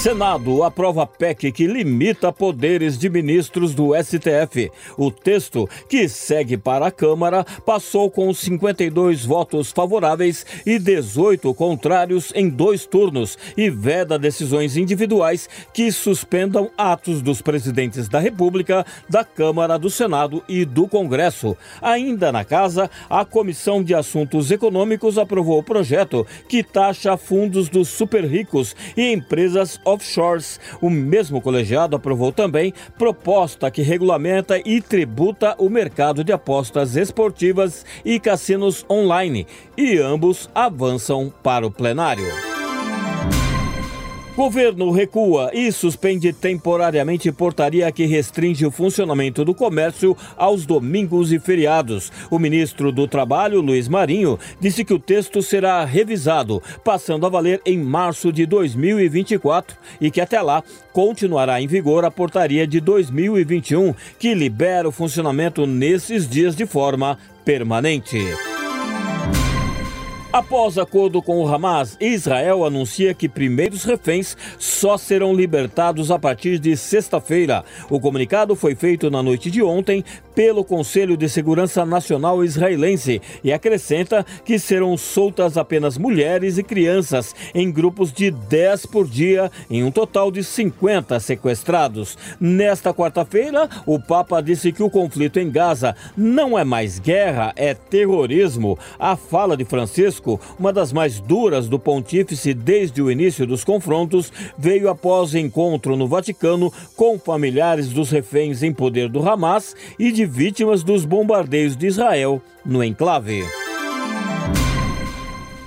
Senado aprova PEC que limita poderes de ministros do STF. O texto, que segue para a Câmara, passou com 52 votos favoráveis e 18 contrários em dois turnos e veda decisões individuais que suspendam atos dos presidentes da República, da Câmara, do Senado e do Congresso. Ainda na casa, a Comissão de Assuntos Econômicos aprovou o projeto que taxa fundos dos super ricos e empresas offshores. O mesmo colegiado aprovou também proposta que regulamenta e tributa o mercado de apostas esportivas e cassinos online, e ambos avançam para o plenário. Governo recua e suspende temporariamente portaria que restringe o funcionamento do comércio aos domingos e feriados. O ministro do Trabalho, Luiz Marinho, disse que o texto será revisado, passando a valer em março de 2024 e que até lá continuará em vigor a portaria de 2021, que libera o funcionamento nesses dias de forma permanente. Após acordo com o Hamas, Israel anuncia que primeiros reféns só serão libertados a partir de sexta-feira. O comunicado foi feito na noite de ontem pelo Conselho de Segurança Nacional israelense e acrescenta que serão soltas apenas mulheres e crianças em grupos de 10 por dia, em um total de 50 sequestrados. Nesta quarta-feira, o Papa disse que o conflito em Gaza não é mais guerra, é terrorismo. A fala de Francisco Francisco, uma das mais duras do pontífice desde o início dos confrontos, veio após encontro no Vaticano com familiares dos reféns em poder do Hamas e de vítimas dos bombardeios de Israel no enclave.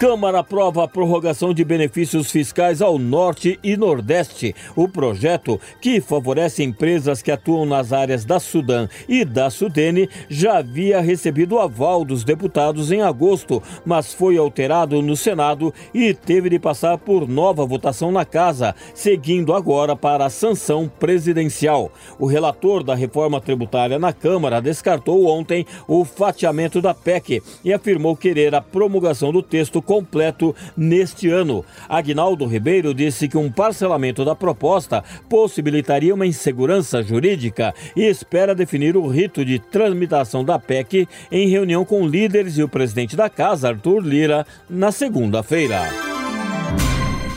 Câmara aprova a prorrogação de benefícios fiscais ao Norte e Nordeste. O projeto, que favorece empresas que atuam nas áreas da Sudã e da Sudene, já havia recebido aval dos deputados em agosto, mas foi alterado no Senado e teve de passar por nova votação na Casa, seguindo agora para a sanção presidencial. O relator da reforma tributária na Câmara descartou ontem o fatiamento da PEC e afirmou querer a promulgação do texto completo neste ano. Agnaldo Ribeiro disse que um parcelamento da proposta possibilitaria uma insegurança jurídica e espera definir o rito de tramitação da PEC em reunião com líderes e o presidente da casa, Arthur Lira, na segunda-feira.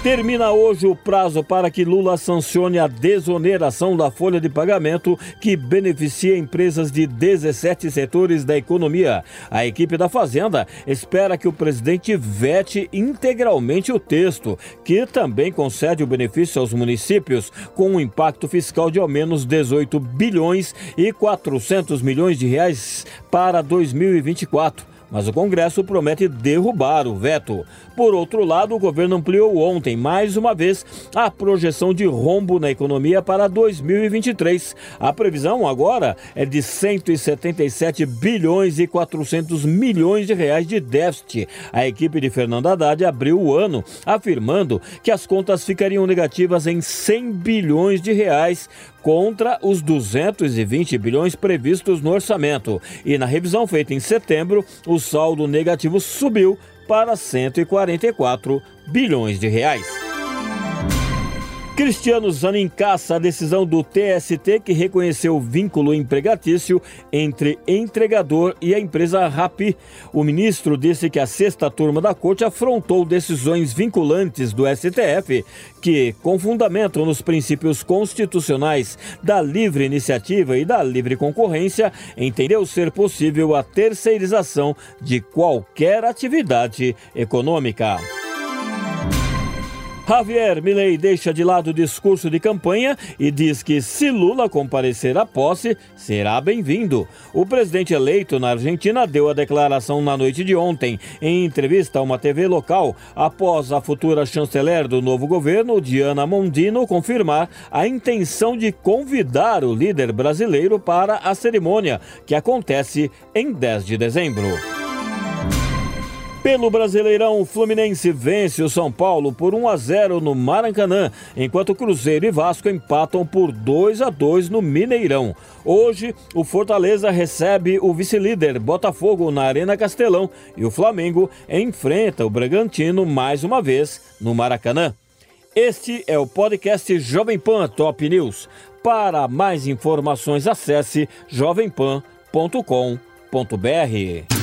Termina hoje o prazo para que Lula sancione a desoneração da folha de pagamento que beneficia empresas de 17 setores da economia. A equipe da Fazenda espera que o presidente vete integralmente o texto, que também concede o benefício aos municípios com um impacto fiscal de ao menos 18 bilhões e 400 milhões de reais para 2024 mas o Congresso promete derrubar o veto. Por outro lado, o governo ampliou ontem, mais uma vez, a projeção de rombo na economia para 2023. A previsão agora é de 177 bilhões e 400 milhões de reais de déficit. A equipe de Fernando Haddad abriu o ano afirmando que as contas ficariam negativas em 100 bilhões de reais, contra os 220 bilhões previstos no orçamento. E na revisão feita em setembro, o saldo negativo subiu para 144 bilhões de reais. Cristiano Zanin caça a decisão do TST que reconheceu o vínculo empregatício entre entregador e a empresa Rapi. O ministro disse que a sexta turma da corte afrontou decisões vinculantes do STF que, com fundamento nos princípios constitucionais da livre iniciativa e da livre concorrência, entendeu ser possível a terceirização de qualquer atividade econômica. Javier Milei deixa de lado o discurso de campanha e diz que se Lula comparecer à posse, será bem-vindo. O presidente eleito na Argentina deu a declaração na noite de ontem, em entrevista a uma TV local, após a futura chanceler do novo governo, Diana Mondino, confirmar a intenção de convidar o líder brasileiro para a cerimônia, que acontece em 10 de dezembro. Pelo Brasileirão, o Fluminense vence o São Paulo por 1 a 0 no Maracanã, enquanto Cruzeiro e Vasco empatam por 2 a 2 no Mineirão. Hoje, o Fortaleza recebe o vice-líder Botafogo na Arena Castelão e o Flamengo enfrenta o Bragantino mais uma vez no Maracanã. Este é o podcast Jovem Pan Top News. Para mais informações, acesse jovempan.com.br.